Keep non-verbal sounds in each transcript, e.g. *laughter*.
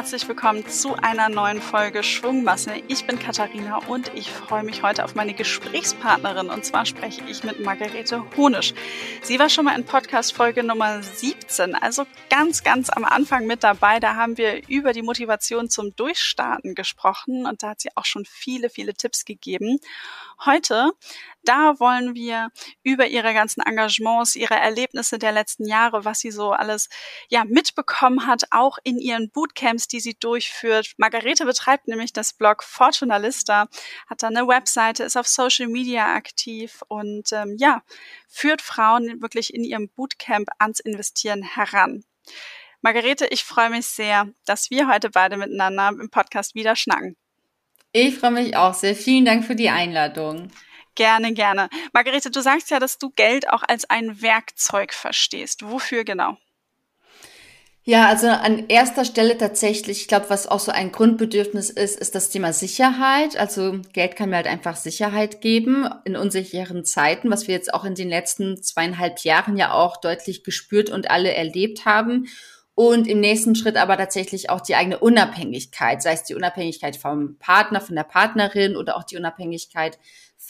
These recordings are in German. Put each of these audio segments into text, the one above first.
herzlich willkommen zu einer neuen Folge Schwungmasse. Ich bin Katharina und ich freue mich heute auf meine Gesprächspartnerin und zwar spreche ich mit Margarete Honisch. Sie war schon mal in Podcast Folge Nummer 17, also ganz, ganz am Anfang mit dabei. Da haben wir über die Motivation zum Durchstarten gesprochen und da hat sie auch schon viele, viele Tipps gegeben. Heute da wollen wir über ihre ganzen Engagements, ihre Erlebnisse der letzten Jahre, was sie so alles ja mitbekommen hat, auch in ihren Bootcamps, die sie durchführt. Margarete betreibt nämlich das Blog Fortunalista, hat da eine Webseite, ist auf Social Media aktiv und ähm, ja, führt Frauen wirklich in ihrem Bootcamp ans Investieren heran. Margarete, ich freue mich sehr, dass wir heute beide miteinander im Podcast wieder schnacken. Ich freue mich auch sehr. Vielen Dank für die Einladung. Gerne, gerne. Margarete, du sagst ja, dass du Geld auch als ein Werkzeug verstehst. Wofür genau? Ja, also an erster Stelle tatsächlich, ich glaube, was auch so ein Grundbedürfnis ist, ist das Thema Sicherheit. Also Geld kann mir halt einfach Sicherheit geben in unsicheren Zeiten, was wir jetzt auch in den letzten zweieinhalb Jahren ja auch deutlich gespürt und alle erlebt haben. Und im nächsten Schritt aber tatsächlich auch die eigene Unabhängigkeit, sei es die Unabhängigkeit vom Partner, von der Partnerin oder auch die Unabhängigkeit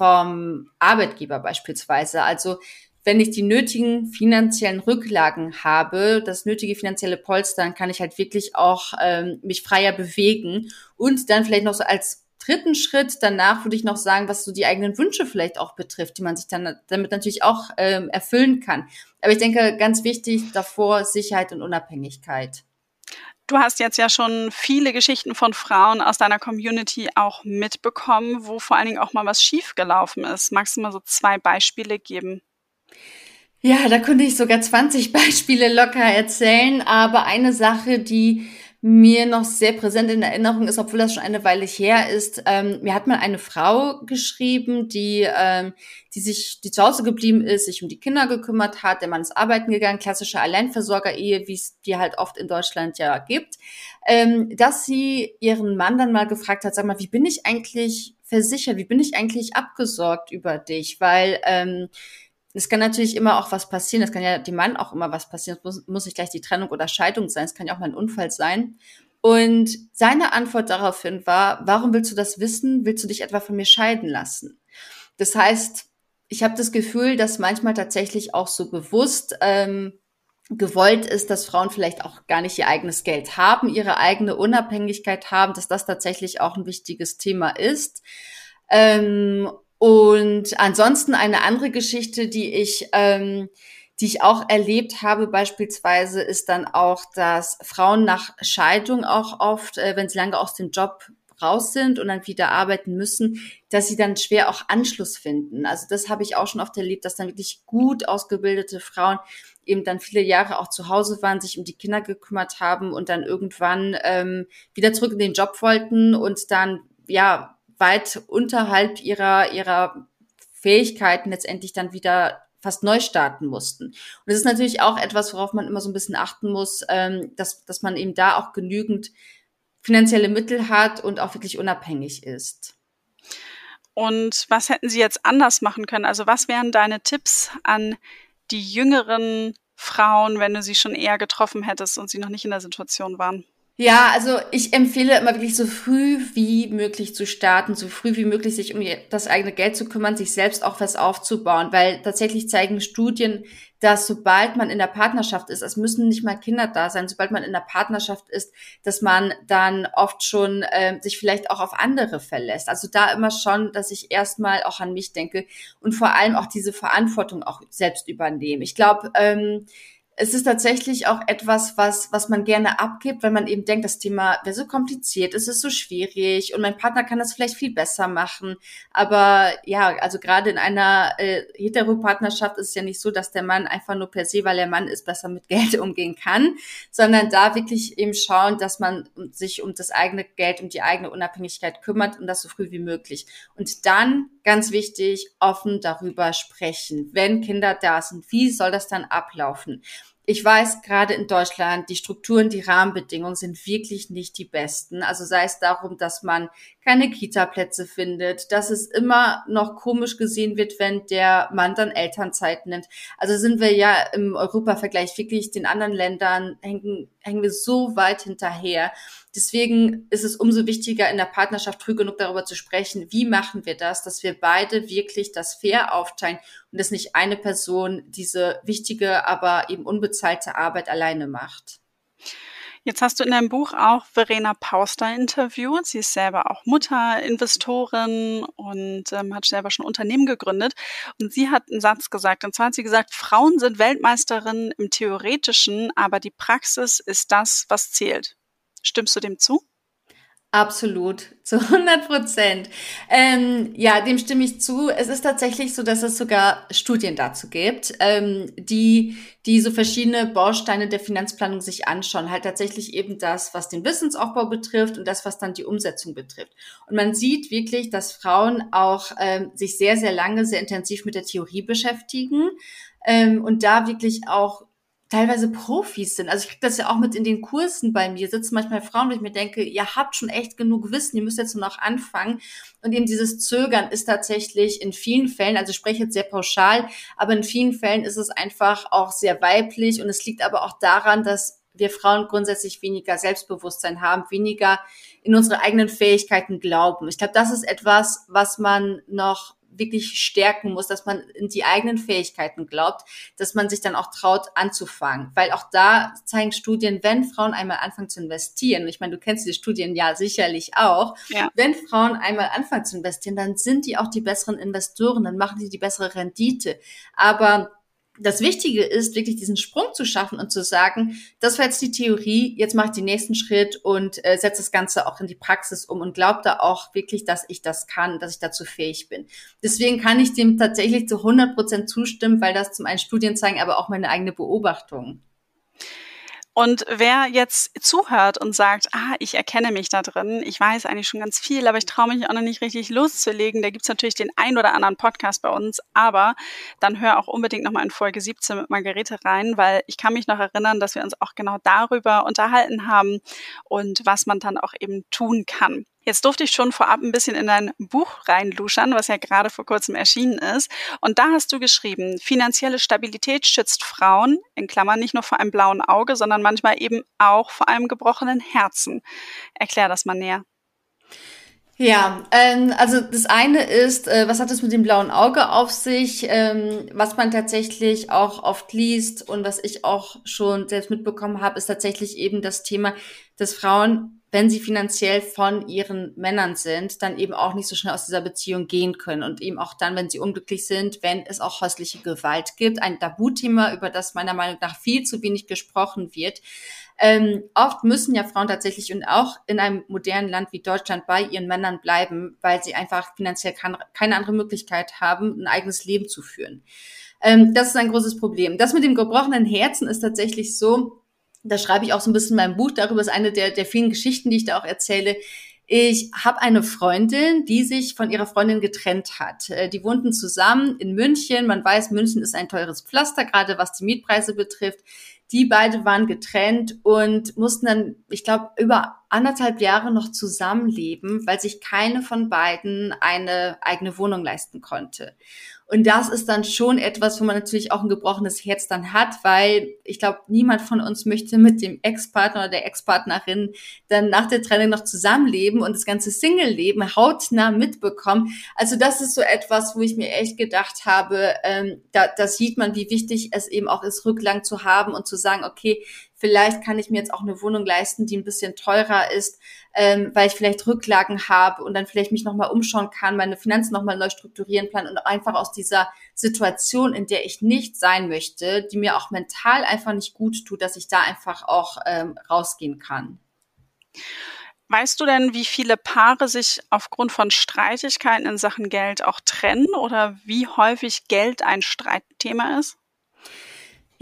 vom Arbeitgeber beispielsweise. Also wenn ich die nötigen finanziellen Rücklagen habe, das nötige finanzielle Polster, dann kann ich halt wirklich auch ähm, mich freier bewegen und dann vielleicht noch so als dritten Schritt danach würde ich noch sagen, was so die eigenen Wünsche vielleicht auch betrifft, die man sich dann damit natürlich auch ähm, erfüllen kann. Aber ich denke, ganz wichtig davor Sicherheit und Unabhängigkeit. Du hast jetzt ja schon viele Geschichten von Frauen aus deiner Community auch mitbekommen, wo vor allen Dingen auch mal was schiefgelaufen ist. Magst du mal so zwei Beispiele geben? Ja, da könnte ich sogar 20 *laughs* Beispiele locker erzählen, aber eine Sache, die mir noch sehr präsent in Erinnerung ist, obwohl das schon eine Weile her ist. Ähm, mir hat mal eine Frau geschrieben, die, ähm, die sich, die zu Hause geblieben ist, sich um die Kinder gekümmert hat. Der Mann ist arbeiten gegangen, klassische Alleinversorger-Ehe, wie es die halt oft in Deutschland ja gibt. Ähm, dass sie ihren Mann dann mal gefragt hat, sag mal, wie bin ich eigentlich versichert? Wie bin ich eigentlich abgesorgt über dich? Weil ähm, es kann natürlich immer auch was passieren. Es kann ja dem Mann auch immer was passieren. Es muss, muss nicht gleich die Trennung oder Scheidung sein. Es kann ja auch mal ein Unfall sein. Und seine Antwort daraufhin war, warum willst du das wissen? Willst du dich etwa von mir scheiden lassen? Das heißt, ich habe das Gefühl, dass manchmal tatsächlich auch so bewusst ähm, gewollt ist, dass Frauen vielleicht auch gar nicht ihr eigenes Geld haben, ihre eigene Unabhängigkeit haben, dass das tatsächlich auch ein wichtiges Thema ist. Ähm, und ansonsten eine andere Geschichte, die ich, ähm, die ich auch erlebt habe, beispielsweise, ist dann auch, dass Frauen nach Scheidung auch oft, äh, wenn sie lange aus dem Job raus sind und dann wieder arbeiten müssen, dass sie dann schwer auch Anschluss finden. Also das habe ich auch schon oft erlebt, dass dann wirklich gut ausgebildete Frauen eben dann viele Jahre auch zu Hause waren, sich um die Kinder gekümmert haben und dann irgendwann ähm, wieder zurück in den Job wollten und dann ja weit unterhalb ihrer, ihrer Fähigkeiten letztendlich dann wieder fast neu starten mussten. Und das ist natürlich auch etwas, worauf man immer so ein bisschen achten muss, ähm, dass, dass man eben da auch genügend finanzielle Mittel hat und auch wirklich unabhängig ist. Und was hätten Sie jetzt anders machen können? Also was wären deine Tipps an die jüngeren Frauen, wenn du sie schon eher getroffen hättest und sie noch nicht in der Situation waren? Ja, also ich empfehle immer wirklich so früh wie möglich zu starten, so früh wie möglich sich um das eigene Geld zu kümmern, sich selbst auch was aufzubauen, weil tatsächlich zeigen Studien, dass sobald man in der Partnerschaft ist, es müssen nicht mal Kinder da sein, sobald man in der Partnerschaft ist, dass man dann oft schon äh, sich vielleicht auch auf andere verlässt. Also da immer schon, dass ich erstmal auch an mich denke und vor allem auch diese Verantwortung auch selbst übernehme. Ich glaube, ähm, es ist tatsächlich auch etwas, was, was man gerne abgibt, weil man eben denkt, das Thema wäre so kompliziert, es ist so schwierig und mein Partner kann das vielleicht viel besser machen. Aber ja, also gerade in einer äh, Heteropartnerschaft ist es ja nicht so, dass der Mann einfach nur per se, weil er Mann ist, besser mit *laughs* Geld umgehen kann, sondern da wirklich eben schauen, dass man sich um das eigene Geld, um die eigene Unabhängigkeit kümmert und das so früh wie möglich. Und dann, ganz wichtig, offen darüber sprechen. Wenn Kinder da sind, wie soll das dann ablaufen? Ich weiß, gerade in Deutschland, die Strukturen, die Rahmenbedingungen sind wirklich nicht die besten. Also sei es darum, dass man keine Kita-Plätze findet, dass es immer noch komisch gesehen wird, wenn der Mann dann Elternzeit nimmt. Also sind wir ja im Europa-Vergleich wirklich den anderen Ländern hängen, hängen wir so weit hinterher. Deswegen ist es umso wichtiger, in der Partnerschaft früh genug darüber zu sprechen, wie machen wir das, dass wir beide wirklich das fair aufteilen und dass nicht eine Person diese wichtige, aber eben unbezahlte Arbeit alleine macht. Jetzt hast du in deinem Buch auch Verena Pauster interviewt. Sie ist selber auch Mutter, Investorin und ähm, hat selber schon Unternehmen gegründet. Und sie hat einen Satz gesagt. Und zwar hat sie gesagt, Frauen sind Weltmeisterinnen im Theoretischen, aber die Praxis ist das, was zählt. Stimmst du dem zu? Absolut, *laughs* zu 100 Prozent. Ähm, ja, dem stimme ich zu. Es ist tatsächlich so, dass es sogar Studien dazu gibt, ähm, die, die so verschiedene Bausteine der Finanzplanung sich anschauen. Halt tatsächlich eben das, was den Wissensaufbau betrifft und das, was dann die Umsetzung betrifft. Und man sieht wirklich, dass Frauen auch ähm, sich sehr, sehr lange, sehr intensiv mit der Theorie beschäftigen ähm, und da wirklich auch teilweise Profis sind. Also ich kriege das ja auch mit in den Kursen bei mir. Sitzen manchmal Frauen, wo ich mir denke, ihr habt schon echt genug Wissen, ihr müsst jetzt nur noch anfangen. Und eben dieses Zögern ist tatsächlich in vielen Fällen, also ich spreche jetzt sehr pauschal, aber in vielen Fällen ist es einfach auch sehr weiblich und es liegt aber auch daran, dass wir Frauen grundsätzlich weniger Selbstbewusstsein haben, weniger in unsere eigenen Fähigkeiten glauben. Ich glaube, das ist etwas, was man noch wirklich stärken muss, dass man in die eigenen Fähigkeiten glaubt, dass man sich dann auch traut anzufangen. Weil auch da zeigen Studien, wenn Frauen einmal anfangen zu investieren, ich meine, du kennst die Studien ja sicherlich auch, ja. wenn Frauen einmal anfangen zu investieren, dann sind die auch die besseren Investoren, dann machen die die bessere Rendite. Aber das Wichtige ist, wirklich diesen Sprung zu schaffen und zu sagen, das war jetzt die Theorie, jetzt mache ich den nächsten Schritt und äh, setze das Ganze auch in die Praxis um und glaube da auch wirklich, dass ich das kann, dass ich dazu fähig bin. Deswegen kann ich dem tatsächlich zu 100 Prozent zustimmen, weil das zum einen Studien zeigen, aber auch meine eigene Beobachtung. Und wer jetzt zuhört und sagt, ah, ich erkenne mich da drin, ich weiß eigentlich schon ganz viel, aber ich traue mich auch noch nicht richtig loszulegen, da gibt's natürlich den ein oder anderen Podcast bei uns, aber dann hör auch unbedingt nochmal in Folge 17 mit Margarete rein, weil ich kann mich noch erinnern, dass wir uns auch genau darüber unterhalten haben und was man dann auch eben tun kann. Jetzt durfte ich schon vorab ein bisschen in dein Buch reinluschern, was ja gerade vor kurzem erschienen ist. Und da hast du geschrieben, finanzielle Stabilität schützt Frauen, in Klammern nicht nur vor einem blauen Auge, sondern manchmal eben auch vor einem gebrochenen Herzen. Erklär das mal näher. Ja, ähm, also das eine ist, äh, was hat es mit dem blauen Auge auf sich, ähm, was man tatsächlich auch oft liest und was ich auch schon selbst mitbekommen habe, ist tatsächlich eben das Thema, dass Frauen wenn sie finanziell von ihren Männern sind, dann eben auch nicht so schnell aus dieser Beziehung gehen können und eben auch dann, wenn sie unglücklich sind, wenn es auch häusliche Gewalt gibt, ein Tabuthema, über das meiner Meinung nach viel zu wenig gesprochen wird. Ähm, oft müssen ja Frauen tatsächlich und auch in einem modernen Land wie Deutschland bei ihren Männern bleiben, weil sie einfach finanziell kann, keine andere Möglichkeit haben, ein eigenes Leben zu führen. Ähm, das ist ein großes Problem. Das mit dem gebrochenen Herzen ist tatsächlich so, da schreibe ich auch so ein bisschen in meinem Buch darüber, ist eine der, der vielen Geschichten, die ich da auch erzähle. Ich habe eine Freundin, die sich von ihrer Freundin getrennt hat. Äh, die wohnten zusammen in München. Man weiß, München ist ein teures Pflaster, gerade was die Mietpreise betrifft. Die beide waren getrennt und mussten dann, ich glaube, über anderthalb Jahre noch zusammenleben, weil sich keine von beiden eine eigene Wohnung leisten konnte. Und das ist dann schon etwas, wo man natürlich auch ein gebrochenes Herz dann hat, weil ich glaube, niemand von uns möchte mit dem Ex-Partner oder der Ex-Partnerin dann nach der Trennung noch zusammenleben und das ganze Single-Leben hautnah mitbekommen. Also das ist so etwas, wo ich mir echt gedacht habe, ähm, da, da sieht man, wie wichtig es eben auch ist, Rücklang zu haben und zu sagen, okay, Vielleicht kann ich mir jetzt auch eine Wohnung leisten, die ein bisschen teurer ist, ähm, weil ich vielleicht Rücklagen habe und dann vielleicht mich nochmal umschauen kann, meine Finanzen nochmal neu strukturieren plan und einfach aus dieser Situation, in der ich nicht sein möchte, die mir auch mental einfach nicht gut tut, dass ich da einfach auch ähm, rausgehen kann. Weißt du denn, wie viele Paare sich aufgrund von Streitigkeiten in Sachen Geld auch trennen oder wie häufig Geld ein Streitthema ist?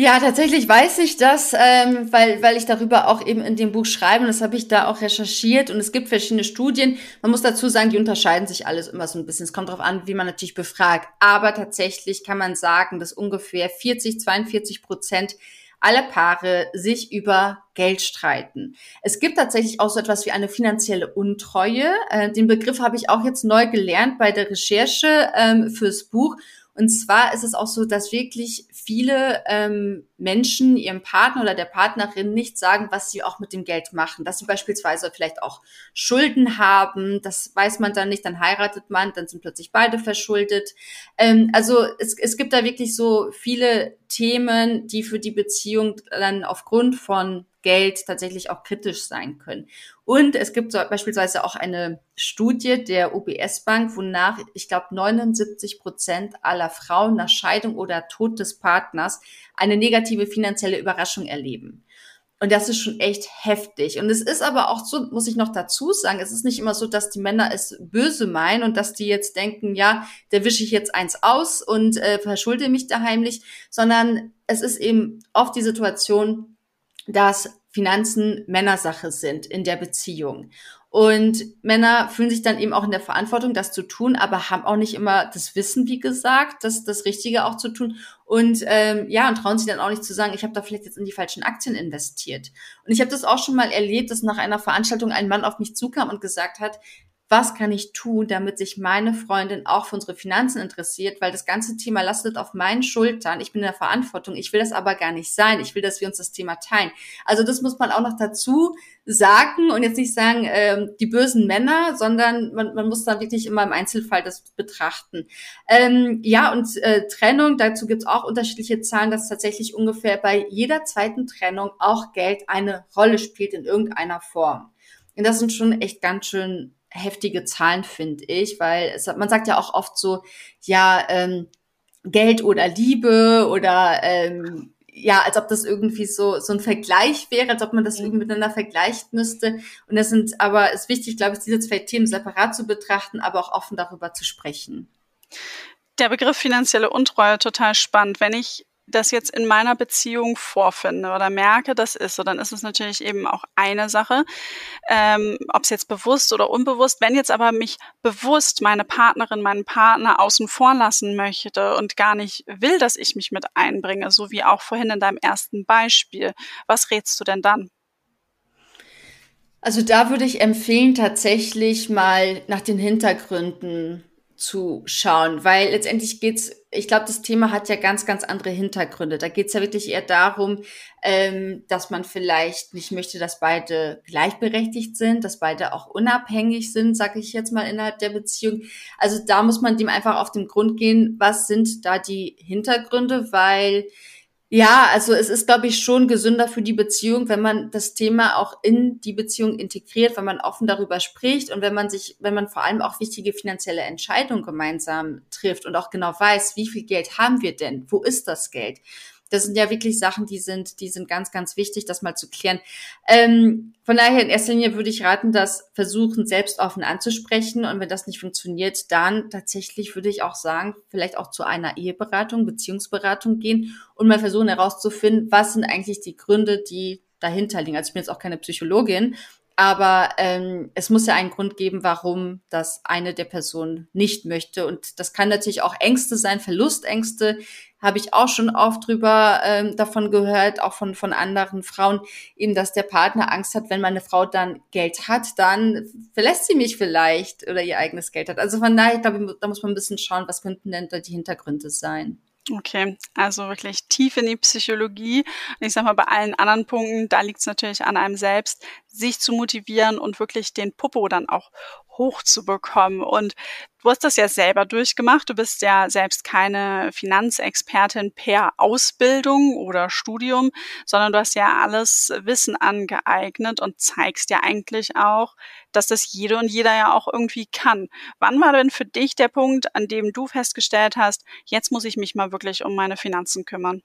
Ja, tatsächlich weiß ich das, ähm, weil, weil ich darüber auch eben in dem Buch schreibe und das habe ich da auch recherchiert und es gibt verschiedene Studien. Man muss dazu sagen, die unterscheiden sich alles immer so ein bisschen. Es kommt darauf an, wie man natürlich befragt. Aber tatsächlich kann man sagen, dass ungefähr 40, 42 Prozent alle Paare sich über Geld streiten. Es gibt tatsächlich auch so etwas wie eine finanzielle Untreue. Äh, den Begriff habe ich auch jetzt neu gelernt bei der Recherche ähm, fürs Buch. Und zwar ist es auch so, dass wirklich viele ähm, Menschen ihrem Partner oder der Partnerin nicht sagen, was sie auch mit dem Geld machen. Dass sie beispielsweise vielleicht auch Schulden haben, das weiß man dann nicht, dann heiratet man, dann sind plötzlich beide verschuldet. Ähm, also es, es gibt da wirklich so viele Themen, die für die Beziehung dann aufgrund von Geld tatsächlich auch kritisch sein können. Und es gibt so beispielsweise auch eine Studie der UBS Bank, wonach ich glaube 79 Prozent aller Frauen nach Scheidung oder Tod des Partners eine negative finanzielle Überraschung erleben. Und das ist schon echt heftig. Und es ist aber auch so, muss ich noch dazu sagen, es ist nicht immer so, dass die Männer es böse meinen und dass die jetzt denken, ja, der wische ich jetzt eins aus und äh, verschulde mich da heimlich, sondern es ist eben oft die Situation, dass Finanzen Männersache sind in der Beziehung. Und Männer fühlen sich dann eben auch in der Verantwortung, das zu tun, aber haben auch nicht immer das Wissen, wie gesagt, das, das Richtige auch zu tun. Und ähm, ja, und trauen sich dann auch nicht zu sagen, ich habe da vielleicht jetzt in die falschen Aktien investiert. Und ich habe das auch schon mal erlebt, dass nach einer Veranstaltung ein Mann auf mich zukam und gesagt hat, was kann ich tun, damit sich meine Freundin auch für unsere Finanzen interessiert, weil das ganze Thema lastet auf meinen Schultern. Ich bin in der Verantwortung. Ich will das aber gar nicht sein. Ich will, dass wir uns das Thema teilen. Also das muss man auch noch dazu sagen und jetzt nicht sagen, äh, die bösen Männer, sondern man, man muss da wirklich immer im Einzelfall das betrachten. Ähm, ja, und äh, Trennung, dazu gibt's auch unterschiedliche Zahlen, dass tatsächlich ungefähr bei jeder zweiten Trennung auch Geld eine Rolle spielt in irgendeiner Form. Und das sind schon echt ganz schön heftige Zahlen, finde ich, weil es, man sagt ja auch oft so, ja, ähm, Geld oder Liebe oder ähm, ja, als ob das irgendwie so so ein Vergleich wäre, als ob man das irgendwie miteinander vergleichen müsste. Und das sind aber ist wichtig, glaube ich, diese zwei Themen separat zu betrachten, aber auch offen darüber zu sprechen. Der Begriff finanzielle Untreue total spannend. Wenn ich das jetzt in meiner Beziehung vorfinde oder merke, das ist so, dann ist es natürlich eben auch eine Sache, ähm, ob es jetzt bewusst oder unbewusst. Wenn jetzt aber mich bewusst meine Partnerin, meinen Partner außen vor lassen möchte und gar nicht will, dass ich mich mit einbringe, so wie auch vorhin in deinem ersten Beispiel, was rätst du denn dann? Also da würde ich empfehlen, tatsächlich mal nach den Hintergründen zu schauen, weil letztendlich geht's, ich glaube, das Thema hat ja ganz, ganz andere Hintergründe. Da geht's ja wirklich eher darum, ähm, dass man vielleicht nicht möchte, dass beide gleichberechtigt sind, dass beide auch unabhängig sind, sage ich jetzt mal innerhalb der Beziehung. Also da muss man dem einfach auf den Grund gehen, was sind da die Hintergründe, weil ja, also es ist, glaube ich, schon gesünder für die Beziehung, wenn man das Thema auch in die Beziehung integriert, wenn man offen darüber spricht und wenn man sich, wenn man vor allem auch wichtige finanzielle Entscheidungen gemeinsam trifft und auch genau weiß, wie viel Geld haben wir denn? Wo ist das Geld? Das sind ja wirklich Sachen, die sind, die sind ganz, ganz wichtig, das mal zu klären. Ähm, von daher in erster Linie würde ich raten, das versuchen, selbst offen anzusprechen. Und wenn das nicht funktioniert, dann tatsächlich würde ich auch sagen, vielleicht auch zu einer Eheberatung, Beziehungsberatung gehen und mal versuchen herauszufinden, was sind eigentlich die Gründe, die dahinter liegen. Also ich bin jetzt auch keine Psychologin, aber ähm, es muss ja einen Grund geben, warum das eine der Personen nicht möchte. Und das kann natürlich auch Ängste sein, Verlustängste. Habe ich auch schon oft drüber ähm, davon gehört, auch von, von anderen Frauen, eben, dass der Partner Angst hat, wenn meine Frau dann Geld hat, dann verlässt sie mich vielleicht oder ihr eigenes Geld hat. Also von daher, ich glaube, da muss man ein bisschen schauen, was könnten denn da die Hintergründe sein. Okay, also wirklich tief in die Psychologie. Und ich sag mal, bei allen anderen Punkten, da liegt es natürlich an einem selbst, sich zu motivieren und wirklich den Popo dann auch hochzubekommen. Und du hast das ja selber durchgemacht. Du bist ja selbst keine Finanzexpertin per Ausbildung oder Studium, sondern du hast ja alles Wissen angeeignet und zeigst ja eigentlich auch, dass das jede und jeder ja auch irgendwie kann. Wann war denn für dich der Punkt, an dem du festgestellt hast, jetzt muss ich mich mal wirklich um meine Finanzen kümmern?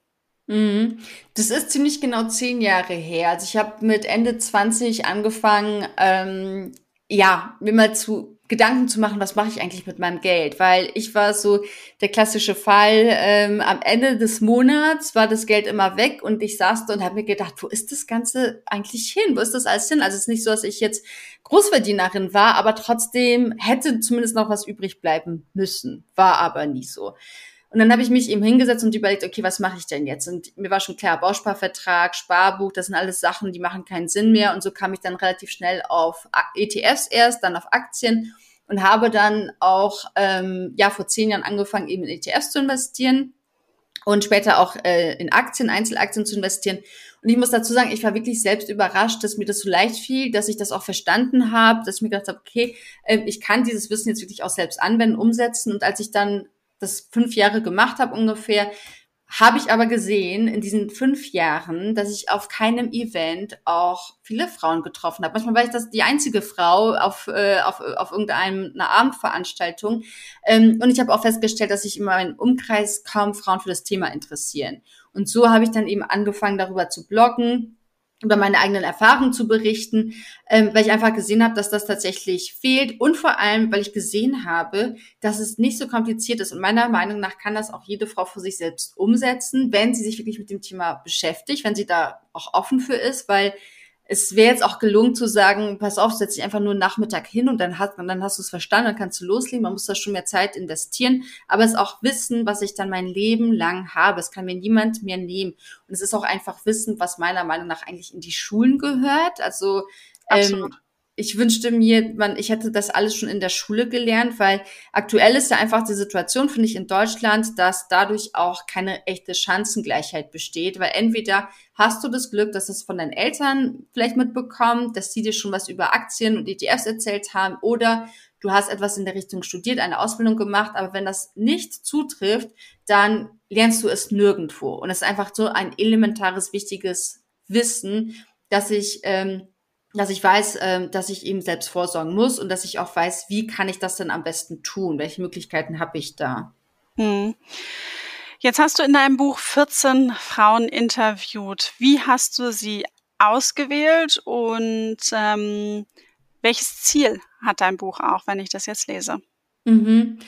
Mhm. Das ist ziemlich genau zehn Jahre her. Also ich habe mit Ende 20 angefangen, ähm, ja, mir mal zu Gedanken zu machen, was mache ich eigentlich mit meinem Geld? Weil ich war so der klassische Fall, ähm, am Ende des Monats war das Geld immer weg und ich saß da und habe mir gedacht, wo ist das Ganze eigentlich hin? Wo ist das alles hin? Also es ist nicht so, dass ich jetzt Großverdienerin war, aber trotzdem hätte zumindest noch was übrig bleiben müssen. War aber nie so. Und dann habe ich mich eben hingesetzt und überlegt, okay, was mache ich denn jetzt? Und mir war schon klar, Bausparvertrag, Sparbuch, das sind alles Sachen, die machen keinen Sinn mehr. Und so kam ich dann relativ schnell auf ETFs erst, dann auf Aktien und habe dann auch ähm, ja vor zehn Jahren angefangen, eben in ETFs zu investieren und später auch äh, in Aktien, Einzelaktien zu investieren. Und ich muss dazu sagen, ich war wirklich selbst überrascht, dass mir das so leicht fiel, dass ich das auch verstanden habe, dass ich mir gedacht habe, okay, äh, ich kann dieses Wissen jetzt wirklich auch selbst anwenden, umsetzen. Und als ich dann das fünf Jahre gemacht habe ungefähr, habe ich aber gesehen in diesen fünf Jahren, dass ich auf keinem Event auch viele Frauen getroffen habe. Manchmal war ich das die einzige Frau auf, äh, auf, auf irgendeiner Abendveranstaltung. Ähm, und ich habe auch festgestellt, dass sich in meinem Umkreis kaum Frauen für das Thema interessieren. Und so habe ich dann eben angefangen, darüber zu bloggen, über meine eigenen Erfahrungen zu berichten, ähm, weil ich einfach gesehen habe, dass das tatsächlich fehlt und vor allem, weil ich gesehen habe, dass es nicht so kompliziert ist. Und meiner Meinung nach kann das auch jede Frau für sich selbst umsetzen, wenn sie sich wirklich mit dem Thema beschäftigt, wenn sie da auch offen für ist, weil es wäre jetzt auch gelungen zu sagen, pass auf, setz dich einfach nur Nachmittag hin und dann hast, und dann hast du es verstanden, dann kannst du loslegen. Man muss da schon mehr Zeit investieren, aber es auch wissen, was ich dann mein Leben lang habe. Es kann mir niemand mehr nehmen. Und es ist auch einfach wissen, was meiner Meinung nach eigentlich in die Schulen gehört. Also ähm, ich wünschte mir, man, ich hätte das alles schon in der Schule gelernt, weil aktuell ist ja einfach die Situation, finde ich, in Deutschland, dass dadurch auch keine echte Chancengleichheit besteht, weil entweder hast du das Glück, dass es von deinen Eltern vielleicht mitbekommen, dass sie dir schon was über Aktien und ETFs erzählt haben, oder du hast etwas in der Richtung studiert, eine Ausbildung gemacht, aber wenn das nicht zutrifft, dann lernst du es nirgendwo. Und es ist einfach so ein elementares, wichtiges Wissen, dass ich ähm, dass ich weiß, äh, dass ich eben selbst vorsorgen muss und dass ich auch weiß, wie kann ich das denn am besten tun? Welche Möglichkeiten habe ich da? Hm. Jetzt hast du in deinem Buch 14 Frauen interviewt. Wie hast du sie ausgewählt und ähm, welches Ziel hat dein Buch auch, wenn ich das jetzt lese? Mhm.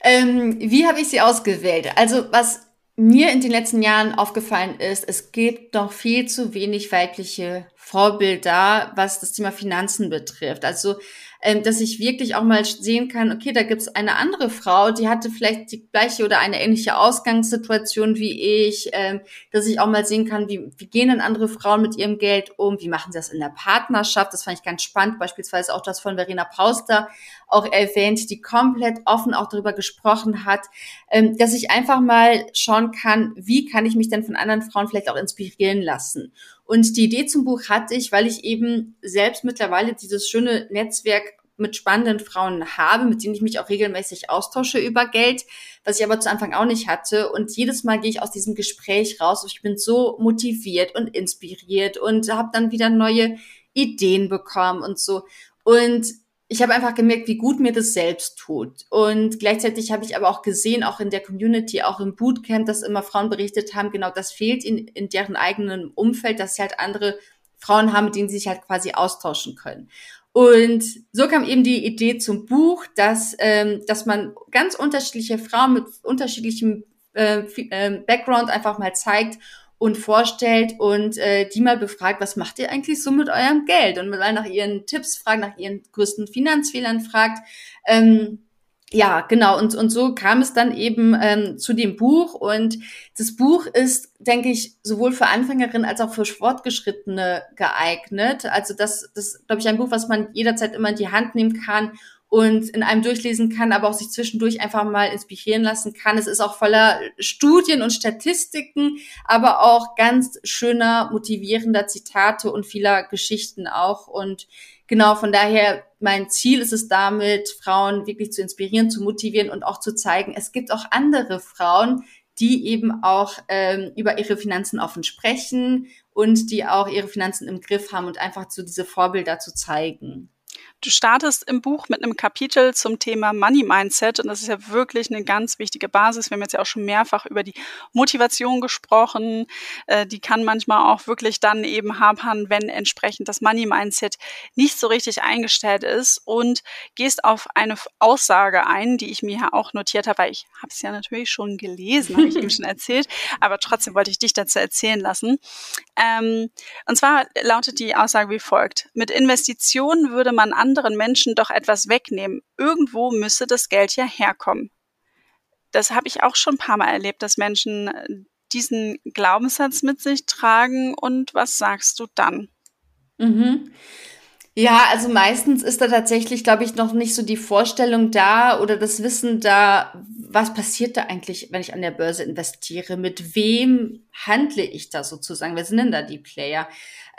Ähm, wie habe ich sie ausgewählt? Also was mir in den letzten Jahren aufgefallen ist, es gibt noch viel zu wenig weibliche Vorbilder, was das Thema Finanzen betrifft. Also ähm, dass ich wirklich auch mal sehen kann, okay, da gibt es eine andere Frau, die hatte vielleicht die gleiche oder eine ähnliche Ausgangssituation wie ich, ähm, dass ich auch mal sehen kann, wie, wie gehen denn andere Frauen mit ihrem Geld um, wie machen sie das in der Partnerschaft, das fand ich ganz spannend, beispielsweise auch das von Verena Pauster auch erwähnt, die komplett offen auch darüber gesprochen hat, ähm, dass ich einfach mal schauen kann, wie kann ich mich denn von anderen Frauen vielleicht auch inspirieren lassen. Und die Idee zum Buch hatte ich, weil ich eben selbst mittlerweile dieses schöne Netzwerk mit spannenden Frauen habe, mit denen ich mich auch regelmäßig austausche über Geld, was ich aber zu Anfang auch nicht hatte. Und jedes Mal gehe ich aus diesem Gespräch raus und ich bin so motiviert und inspiriert und habe dann wieder neue Ideen bekommen und so. Und ich habe einfach gemerkt, wie gut mir das selbst tut. Und gleichzeitig habe ich aber auch gesehen, auch in der Community, auch im Bootcamp, dass immer Frauen berichtet haben, genau das fehlt in, in deren eigenen Umfeld, dass sie halt andere Frauen haben, mit denen sie sich halt quasi austauschen können. Und so kam eben die Idee zum Buch, dass, ähm, dass man ganz unterschiedliche Frauen mit unterschiedlichem äh, äh, Background einfach mal zeigt und vorstellt und äh, die mal befragt, was macht ihr eigentlich so mit eurem Geld? Und mal nach ihren Tipps fragt, nach ihren größten Finanzfehlern fragt. Ähm, ja, genau. Und, und so kam es dann eben ähm, zu dem Buch. Und das Buch ist, denke ich, sowohl für Anfängerinnen als auch für Fortgeschrittene geeignet. Also das, das glaube ich, ein Buch, was man jederzeit immer in die Hand nehmen kann und in einem durchlesen kann, aber auch sich zwischendurch einfach mal inspirieren lassen kann. Es ist auch voller Studien und Statistiken, aber auch ganz schöner, motivierender Zitate und vieler Geschichten auch. Und genau von daher, mein Ziel ist es damit, Frauen wirklich zu inspirieren, zu motivieren und auch zu zeigen, es gibt auch andere Frauen, die eben auch ähm, über ihre Finanzen offen sprechen und die auch ihre Finanzen im Griff haben und einfach so diese Vorbilder zu zeigen. Du startest im Buch mit einem Kapitel zum Thema Money Mindset und das ist ja wirklich eine ganz wichtige Basis. Wir haben jetzt ja auch schon mehrfach über die Motivation gesprochen. Äh, die kann manchmal auch wirklich dann eben hapern, wenn entsprechend das Money Mindset nicht so richtig eingestellt ist und gehst auf eine Aussage ein, die ich mir ja auch notiert habe, weil ich habe es ja natürlich schon gelesen, habe ich ihm schon *laughs* erzählt, aber trotzdem wollte ich dich dazu erzählen lassen. Ähm, und zwar lautet die Aussage wie folgt. Mit Investitionen würde man an anderen Menschen doch etwas wegnehmen. Irgendwo müsse das Geld ja herkommen. das habe ich auch schon ein paar Mal erlebt, dass Menschen äh, diesen Glaubenssatz mit sich tragen. Und was sagst du dann? Mhm. Ja, also meistens ist da tatsächlich, glaube ich, noch nicht so die Vorstellung da oder das Wissen da, was passiert da eigentlich, wenn ich an der Börse investiere? Mit wem handle ich da sozusagen? Wer sind denn da die Player?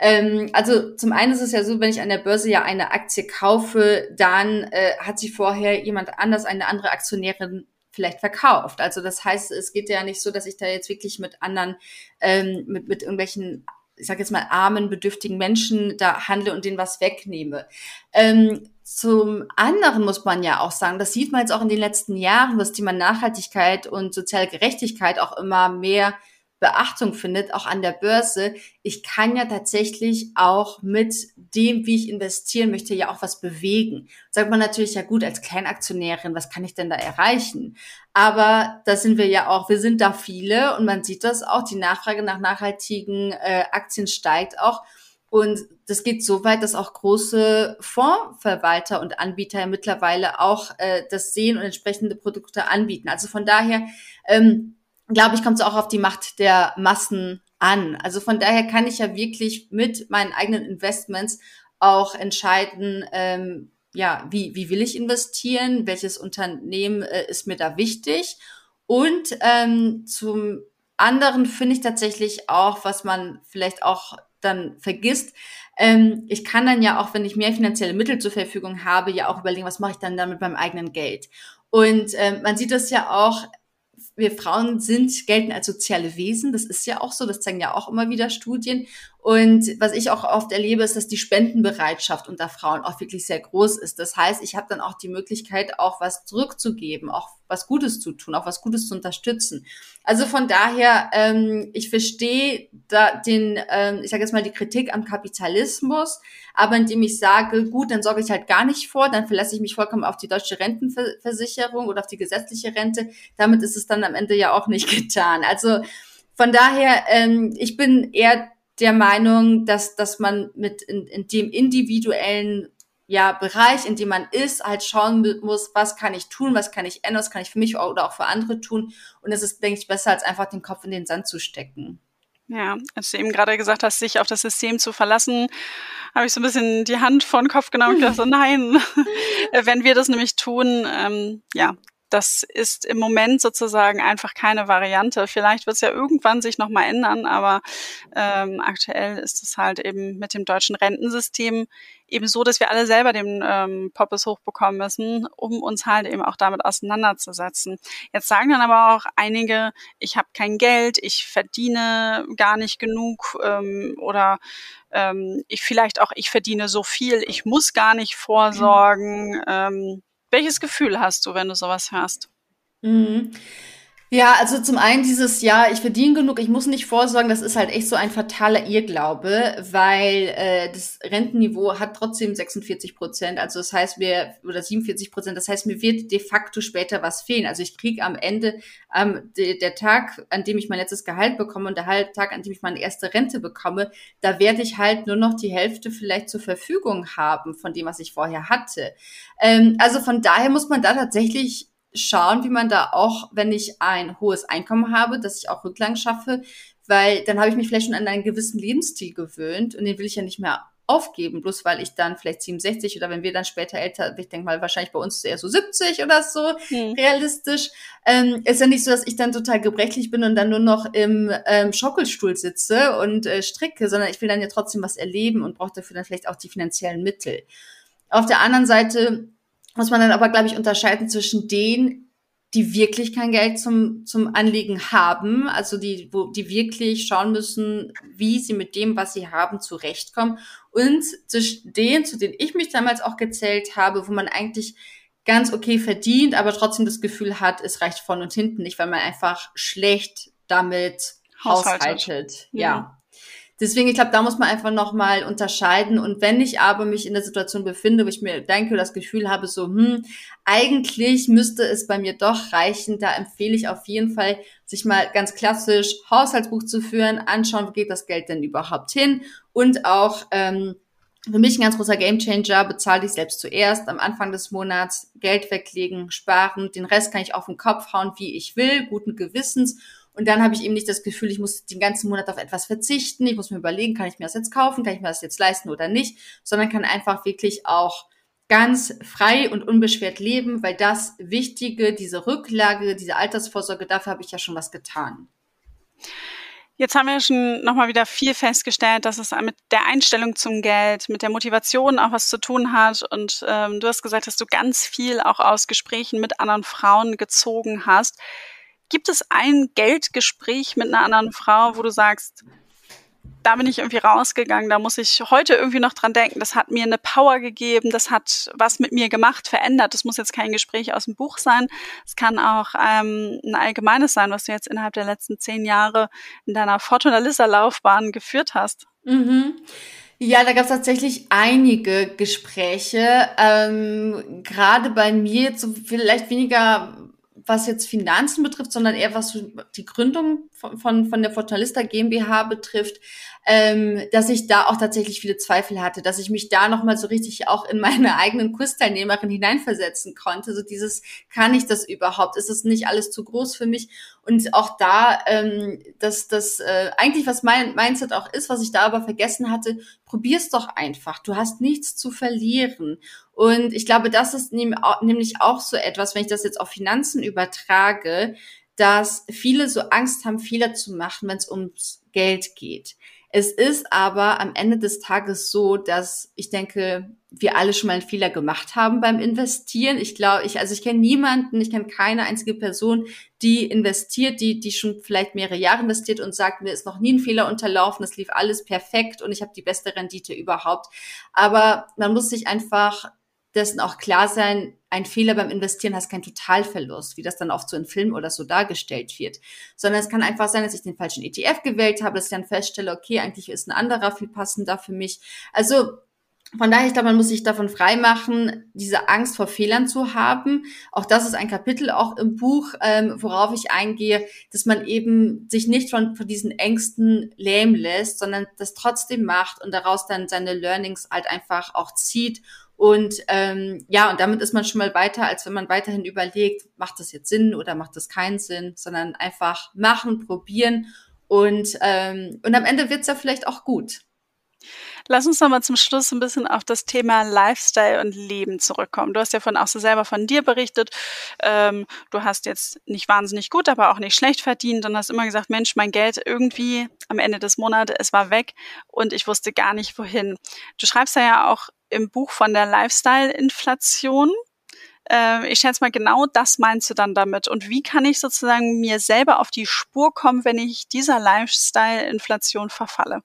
Ähm, also zum einen ist es ja so, wenn ich an der Börse ja eine Aktie kaufe, dann äh, hat sie vorher jemand anders, eine andere Aktionärin vielleicht verkauft. Also das heißt, es geht ja nicht so, dass ich da jetzt wirklich mit anderen, ähm, mit, mit irgendwelchen ich sage jetzt mal, armen, bedürftigen Menschen da handle und denen was wegnehme. Ähm, zum anderen muss man ja auch sagen, das sieht man jetzt auch in den letzten Jahren, dass Thema Nachhaltigkeit und soziale Gerechtigkeit auch immer mehr Beachtung findet, auch an der Börse. Ich kann ja tatsächlich auch mit dem, wie ich investieren möchte, ja auch was bewegen. Sagt man natürlich ja gut, als Kleinaktionärin, was kann ich denn da erreichen? Aber da sind wir ja auch, wir sind da viele und man sieht das auch, die Nachfrage nach nachhaltigen äh, Aktien steigt auch. Und das geht so weit, dass auch große Fondsverwalter und Anbieter mittlerweile auch äh, das sehen und entsprechende Produkte anbieten. Also von daher ähm, glaube ich, kommt es auch auf die Macht der Massen an. Also von daher kann ich ja wirklich mit meinen eigenen Investments auch entscheiden, ähm, ja, wie, wie will ich investieren, welches Unternehmen äh, ist mir da wichtig. Und ähm, zum anderen finde ich tatsächlich auch, was man vielleicht auch dann vergisst, ähm, ich kann dann ja auch, wenn ich mehr finanzielle Mittel zur Verfügung habe, ja auch überlegen, was mache ich dann damit beim eigenen Geld. Und ähm, man sieht das ja auch wir Frauen sind, gelten als soziale Wesen. Das ist ja auch so. Das zeigen ja auch immer wieder Studien. Und was ich auch oft erlebe, ist, dass die Spendenbereitschaft unter Frauen auch wirklich sehr groß ist. Das heißt, ich habe dann auch die Möglichkeit, auch was zurückzugeben, auch was Gutes zu tun, auch was Gutes zu unterstützen. Also von daher, ähm, ich verstehe da den, ähm, ich sage jetzt mal die Kritik am Kapitalismus, aber indem ich sage, gut, dann sorge ich halt gar nicht vor, dann verlasse ich mich vollkommen auf die deutsche Rentenversicherung oder auf die gesetzliche Rente. Damit ist es dann am Ende ja auch nicht *laughs* getan. Also von daher, ähm, ich bin eher der Meinung, dass, dass man mit in, in dem individuellen ja, Bereich, in dem man ist, halt schauen muss, was kann ich tun, was kann ich ändern, was kann ich für mich oder auch für andere tun. Und es ist, denke ich, besser, als einfach den Kopf in den Sand zu stecken. Ja, als du eben gerade gesagt hast, sich auf das System zu verlassen, habe ich so ein bisschen die Hand vor den Kopf genommen und gedacht, so, *laughs* nein, *laughs* wenn wir das nämlich tun, ähm, ja, das ist im Moment sozusagen einfach keine Variante. Vielleicht wird es ja irgendwann sich nochmal ändern, aber ähm, aktuell ist es halt eben mit dem deutschen Rentensystem eben so, dass wir alle selber den ähm, Poppes hochbekommen müssen, um uns halt eben auch damit auseinanderzusetzen. Jetzt sagen dann aber auch einige, ich habe kein Geld, ich verdiene gar nicht genug ähm, oder ähm, ich vielleicht auch, ich verdiene so viel, ich muss gar nicht vorsorgen. Ähm, welches Gefühl hast du, wenn du sowas hörst? Mhm. Ja, also zum einen dieses Jahr, ich verdiene genug, ich muss nicht vorsorgen, das ist halt echt so ein fataler Irrglaube, weil äh, das Rentenniveau hat trotzdem 46 Prozent, also das heißt mir, oder 47 Prozent, das heißt mir wird de facto später was fehlen. Also ich kriege am Ende ähm, de, der Tag, an dem ich mein letztes Gehalt bekomme und der Tag, an dem ich meine erste Rente bekomme, da werde ich halt nur noch die Hälfte vielleicht zur Verfügung haben von dem, was ich vorher hatte. Ähm, also von daher muss man da tatsächlich schauen, wie man da auch, wenn ich ein hohes Einkommen habe, dass ich auch Rücklagen schaffe, weil dann habe ich mich vielleicht schon an einen gewissen Lebensstil gewöhnt und den will ich ja nicht mehr aufgeben, bloß weil ich dann vielleicht 67 oder wenn wir dann später älter, ich denke mal wahrscheinlich bei uns eher so 70 oder so hm. realistisch, ähm, ist ja nicht so, dass ich dann total gebrechlich bin und dann nur noch im ähm, Schaukelstuhl sitze und äh, stricke, sondern ich will dann ja trotzdem was erleben und brauche dafür dann vielleicht auch die finanziellen Mittel. Auf der anderen Seite muss man dann aber, glaube ich, unterscheiden zwischen denen, die wirklich kein Geld zum, zum Anlegen haben, also die, wo, die wirklich schauen müssen, wie sie mit dem, was sie haben, zurechtkommen. Und zwischen denen, zu denen ich mich damals auch gezählt habe, wo man eigentlich ganz okay verdient, aber trotzdem das Gefühl hat, es reicht vorn und hinten nicht, weil man einfach schlecht damit haushaltet. haushaltet. Ja. Deswegen, ich glaube, da muss man einfach nochmal unterscheiden. Und wenn ich aber mich in der Situation befinde, wo ich mir denke, das Gefühl habe, so, hm, eigentlich müsste es bei mir doch reichen, da empfehle ich auf jeden Fall, sich mal ganz klassisch Haushaltsbuch zu führen, anschauen, wo geht das Geld denn überhaupt hin und auch ähm, für mich ein ganz großer Gamechanger, bezahle ich selbst zuerst am Anfang des Monats, Geld weglegen, sparen, den Rest kann ich auf den Kopf hauen, wie ich will, guten Gewissens. Und dann habe ich eben nicht das Gefühl, ich muss den ganzen Monat auf etwas verzichten, ich muss mir überlegen, kann ich mir das jetzt kaufen, kann ich mir das jetzt leisten oder nicht, sondern kann einfach wirklich auch ganz frei und unbeschwert leben, weil das Wichtige, diese Rücklage, diese Altersvorsorge, dafür habe ich ja schon was getan. Jetzt haben wir schon nochmal wieder viel festgestellt, dass es mit der Einstellung zum Geld, mit der Motivation auch was zu tun hat. Und ähm, du hast gesagt, dass du ganz viel auch aus Gesprächen mit anderen Frauen gezogen hast. Gibt es ein Geldgespräch mit einer anderen Frau, wo du sagst, da bin ich irgendwie rausgegangen, da muss ich heute irgendwie noch dran denken. Das hat mir eine Power gegeben, das hat was mit mir gemacht, verändert. Das muss jetzt kein Gespräch aus dem Buch sein. Es kann auch ähm, ein allgemeines sein, was du jetzt innerhalb der letzten zehn Jahre in deiner Fortuna Laufbahn geführt hast. Mhm. Ja, da gab es tatsächlich einige Gespräche. Ähm, Gerade bei mir so vielleicht weniger was jetzt Finanzen betrifft, sondern eher was die Gründung von, von, von der Fortalista GmbH betrifft, ähm, dass ich da auch tatsächlich viele Zweifel hatte, dass ich mich da nochmal so richtig auch in meine *laughs* eigenen Kursteilnehmerin hineinversetzen konnte. So dieses, kann ich das überhaupt? Ist es nicht alles zu groß für mich? Und auch da, ähm, dass das äh, eigentlich was mein Mindset auch ist, was ich da aber vergessen hatte, probier's doch einfach. Du hast nichts zu verlieren. Und ich glaube, das ist nämlich auch so etwas, wenn ich das jetzt auf Finanzen übertrage, dass viele so Angst haben, Fehler zu machen, wenn es ums Geld geht. Es ist aber am Ende des Tages so, dass ich denke, wir alle schon mal einen Fehler gemacht haben beim Investieren. Ich glaube, ich, also ich kenne niemanden, ich kenne keine einzige Person, die investiert, die, die schon vielleicht mehrere Jahre investiert und sagt, mir ist noch nie ein Fehler unterlaufen, es lief alles perfekt und ich habe die beste Rendite überhaupt. Aber man muss sich einfach dessen auch klar sein, ein Fehler beim Investieren heißt kein Totalverlust, wie das dann oft so in Filmen oder so dargestellt wird, sondern es kann einfach sein, dass ich den falschen ETF gewählt habe, dass ich dann feststelle, okay, eigentlich ist ein anderer viel passender für mich. Also von daher, ich glaube, man muss sich davon freimachen, diese Angst vor Fehlern zu haben. Auch das ist ein Kapitel auch im Buch, ähm, worauf ich eingehe, dass man eben sich nicht von, von diesen Ängsten lähmen lässt, sondern das trotzdem macht und daraus dann seine Learnings halt einfach auch zieht und ähm, ja, und damit ist man schon mal weiter, als wenn man weiterhin überlegt, macht das jetzt Sinn oder macht das keinen Sinn, sondern einfach machen, probieren und, ähm, und am Ende wird's ja vielleicht auch gut. Lass uns nochmal zum Schluss ein bisschen auf das Thema Lifestyle und Leben zurückkommen. Du hast ja von auch so selber von dir berichtet. Ähm, du hast jetzt nicht wahnsinnig gut, aber auch nicht schlecht verdient und hast immer gesagt, Mensch, mein Geld irgendwie am Ende des Monats, es war weg und ich wusste gar nicht wohin. Du schreibst ja auch im Buch von der Lifestyle-Inflation. Äh, ich schätze mal, genau das meinst du dann damit. Und wie kann ich sozusagen mir selber auf die Spur kommen, wenn ich dieser Lifestyle-Inflation verfalle?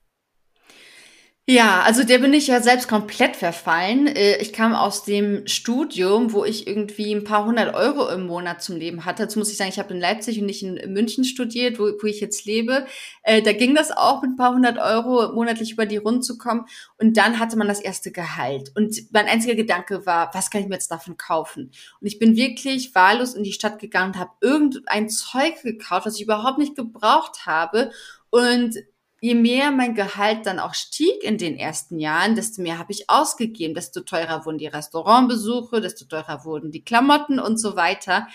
Ja, also der bin ich ja selbst komplett verfallen. Äh, ich kam aus dem Studium, wo ich irgendwie ein paar hundert Euro im Monat zum Leben hatte. Jetzt muss ich sagen, ich habe in Leipzig und nicht in München studiert, wo, wo ich jetzt lebe. Äh, da ging das auch mit ein paar hundert Euro monatlich über die Runden zu kommen. Und dann hatte man das erste Gehalt. Und mein einziger Gedanke war, was kann ich mir jetzt davon kaufen? Und ich bin wirklich wahllos in die Stadt gegangen und habe irgendein Zeug gekauft, was ich überhaupt nicht gebraucht habe. Und je mehr mein Gehalt dann auch stieg in den ersten Jahren, desto mehr habe ich ausgegeben, desto teurer wurden die Restaurantbesuche, desto teurer wurden die Klamotten und so weiter.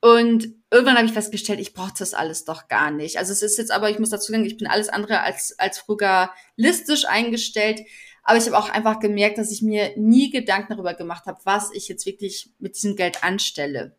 Und irgendwann habe ich festgestellt, ich brauche das alles doch gar nicht. Also es ist jetzt aber, ich muss dazu sagen, ich bin alles andere als, als frugalistisch eingestellt. Aber ich habe auch einfach gemerkt, dass ich mir nie Gedanken darüber gemacht habe, was ich jetzt wirklich mit diesem Geld anstelle.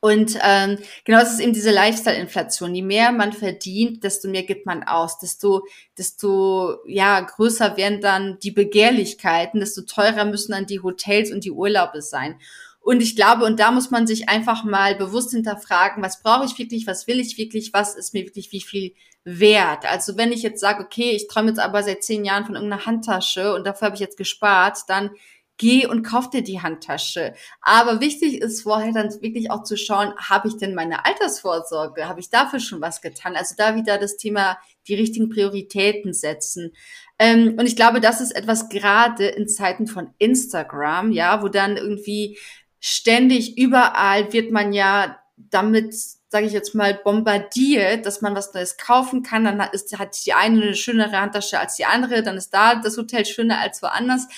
Und ähm, genau, es ist eben diese Lifestyle-Inflation. Je mehr man verdient, desto mehr gibt man aus, desto, desto ja größer werden dann die Begehrlichkeiten, desto teurer müssen dann die Hotels und die Urlaube sein. Und ich glaube, und da muss man sich einfach mal bewusst hinterfragen, was brauche ich wirklich, was will ich wirklich, was ist mir wirklich wie viel wert. Also wenn ich jetzt sage, okay, ich träume jetzt aber seit zehn Jahren von irgendeiner Handtasche und dafür habe ich jetzt gespart, dann geh und kauf dir die Handtasche. Aber wichtig ist vorher dann wirklich auch zu schauen, habe ich denn meine Altersvorsorge? Habe ich dafür schon was getan? Also da wieder das Thema, die richtigen Prioritäten setzen. Ähm, und ich glaube, das ist etwas gerade in Zeiten von Instagram, ja, wo dann irgendwie ständig überall wird man ja damit sage ich jetzt mal, bombardiert, dass man was Neues kaufen kann. Dann ist, hat die eine eine schönere Handtasche als die andere, dann ist da das Hotel schöner als woanders.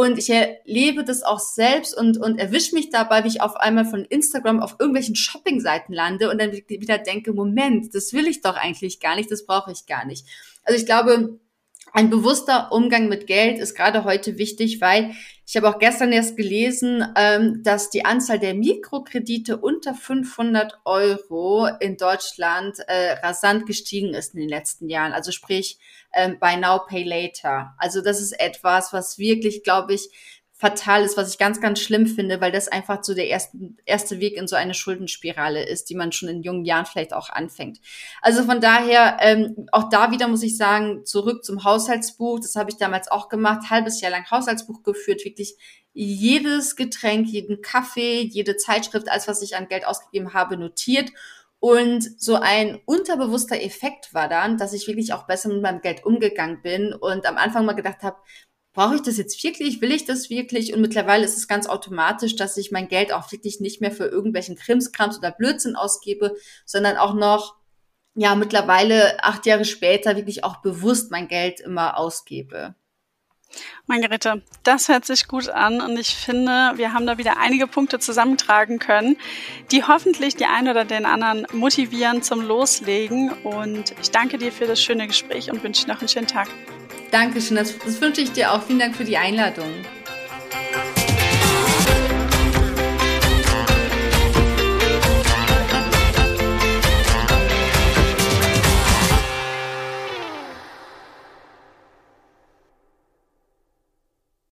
Und ich erlebe das auch selbst und, und erwische mich dabei, wie ich auf einmal von Instagram auf irgendwelchen Shopping-Seiten lande und dann wieder denke, Moment, das will ich doch eigentlich gar nicht, das brauche ich gar nicht. Also ich glaube, ein bewusster Umgang mit Geld ist gerade heute wichtig, weil ich habe auch gestern erst gelesen, ähm, dass die Anzahl der Mikrokredite unter 500 Euro in Deutschland äh, rasant gestiegen ist in den letzten Jahren. Also sprich, ähm, Now, Pay Later. Also das ist etwas, was wirklich, glaube ich, fatal ist, was ich ganz, ganz schlimm finde, weil das einfach so der erste, erste Weg in so eine Schuldenspirale ist, die man schon in jungen Jahren vielleicht auch anfängt. Also von daher, ähm, auch da wieder muss ich sagen, zurück zum Haushaltsbuch. Das habe ich damals auch gemacht, halbes Jahr lang Haushaltsbuch geführt, wirklich jedes Getränk, jeden Kaffee, jede Zeitschrift, alles, was ich an Geld ausgegeben habe, notiert. Und so ein unterbewusster Effekt war dann, dass ich wirklich auch besser mit meinem Geld umgegangen bin und am Anfang mal gedacht habe, brauche ich das jetzt wirklich? Will ich das wirklich? Und mittlerweile ist es ganz automatisch, dass ich mein Geld auch wirklich nicht mehr für irgendwelchen Krimskrams oder Blödsinn ausgebe, sondern auch noch, ja, mittlerweile acht Jahre später wirklich auch bewusst mein Geld immer ausgebe. Margarete, das hört sich gut an und ich finde, wir haben da wieder einige Punkte zusammentragen können, die hoffentlich die einen oder den anderen motivieren zum Loslegen. Und ich danke dir für das schöne Gespräch und wünsche noch einen schönen Tag. Dankeschön, das, das wünsche ich dir auch. Vielen Dank für die Einladung.